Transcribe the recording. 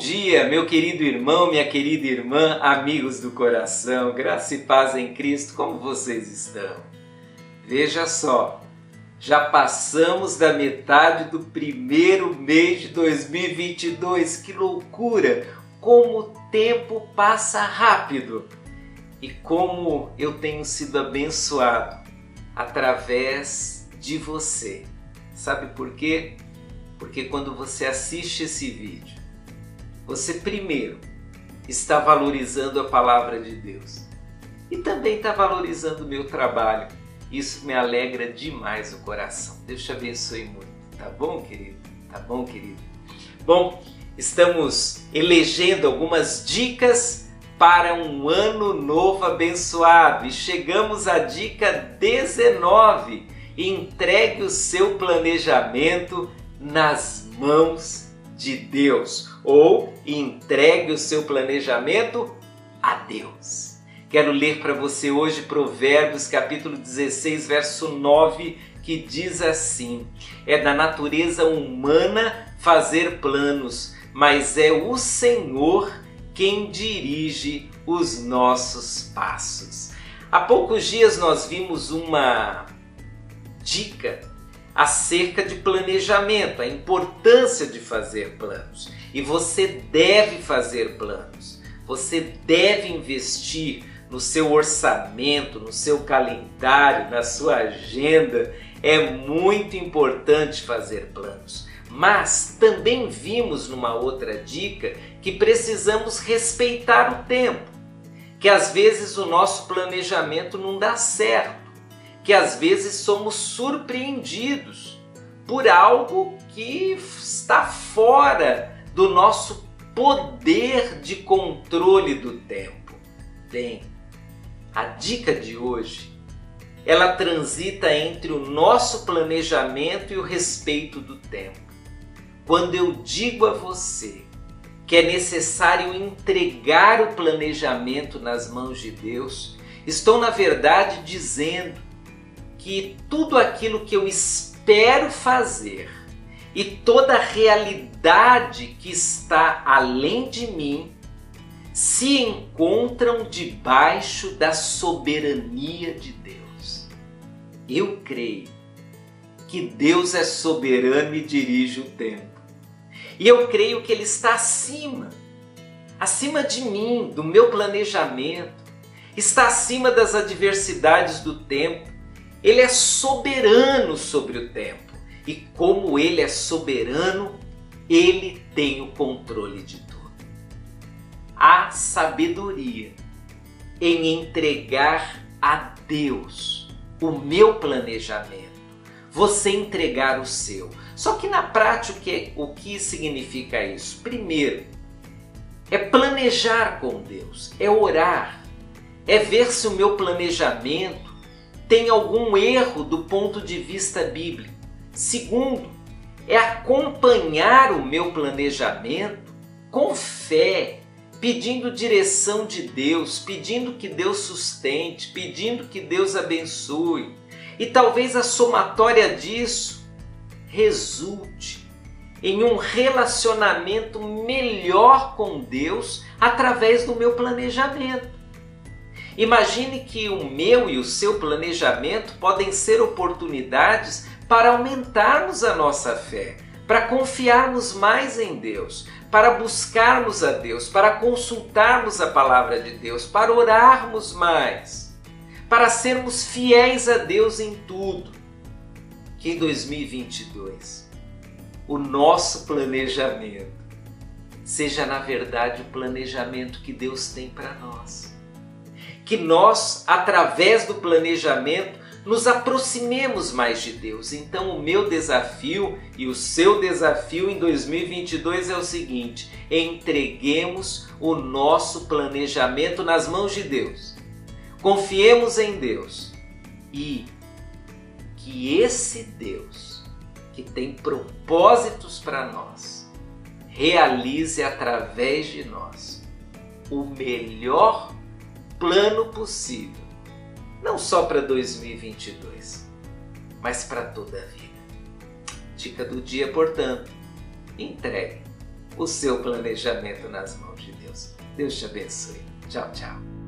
dia, meu querido irmão, minha querida irmã, amigos do coração, graça e paz em Cristo, como vocês estão? Veja só, já passamos da metade do primeiro mês de 2022, que loucura! Como o tempo passa rápido e como eu tenho sido abençoado através de você. Sabe por quê? Porque quando você assiste esse vídeo, você primeiro está valorizando a palavra de Deus e também está valorizando o meu trabalho. Isso me alegra demais o coração. Deus te abençoe muito. Tá bom, querido? Tá bom, querido? Bom, estamos elegendo algumas dicas para um ano novo abençoado e chegamos à dica 19. Entregue o seu planejamento nas mãos de Deus ou entregue o seu planejamento a Deus. Quero ler para você hoje Provérbios capítulo 16, verso 9, que diz assim: É da natureza humana fazer planos, mas é o Senhor quem dirige os nossos passos. Há poucos dias nós vimos uma dica acerca de planejamento, a importância de fazer planos. E você deve fazer planos. Você deve investir no seu orçamento, no seu calendário, na sua agenda. É muito importante fazer planos. Mas também vimos numa outra dica que precisamos respeitar o tempo, que às vezes o nosso planejamento não dá certo que às vezes somos surpreendidos por algo que está fora do nosso poder de controle do tempo. Bem, a dica de hoje ela transita entre o nosso planejamento e o respeito do tempo. Quando eu digo a você que é necessário entregar o planejamento nas mãos de Deus, estou na verdade dizendo que tudo aquilo que eu espero fazer e toda a realidade que está além de mim se encontram debaixo da soberania de Deus. Eu creio que Deus é soberano e dirige o tempo. E eu creio que Ele está acima, acima de mim, do meu planejamento, está acima das adversidades do tempo, ele é soberano sobre o tempo. E como ele é soberano, ele tem o controle de tudo. Há sabedoria em entregar a Deus o meu planejamento, você entregar o seu. Só que na prática o que significa isso? Primeiro, é planejar com Deus, é orar, é ver se o meu planejamento tem algum erro do ponto de vista bíblico. Segundo, é acompanhar o meu planejamento com fé, pedindo direção de Deus, pedindo que Deus sustente, pedindo que Deus abençoe. E talvez a somatória disso resulte em um relacionamento melhor com Deus através do meu planejamento. Imagine que o meu e o seu planejamento podem ser oportunidades para aumentarmos a nossa fé, para confiarmos mais em Deus, para buscarmos a Deus, para consultarmos a palavra de Deus, para orarmos mais, para sermos fiéis a Deus em tudo. Que em 2022 o nosso planejamento seja, na verdade, o planejamento que Deus tem para nós que nós, através do planejamento, nos aproximemos mais de Deus. Então, o meu desafio e o seu desafio em 2022 é o seguinte: entreguemos o nosso planejamento nas mãos de Deus. Confiemos em Deus e que esse Deus, que tem propósitos para nós, realize através de nós o melhor plano possível, não só para 2022, mas para toda a vida. Dica do dia, portanto, entregue o seu planejamento nas mãos de Deus. Deus te abençoe. Tchau, tchau.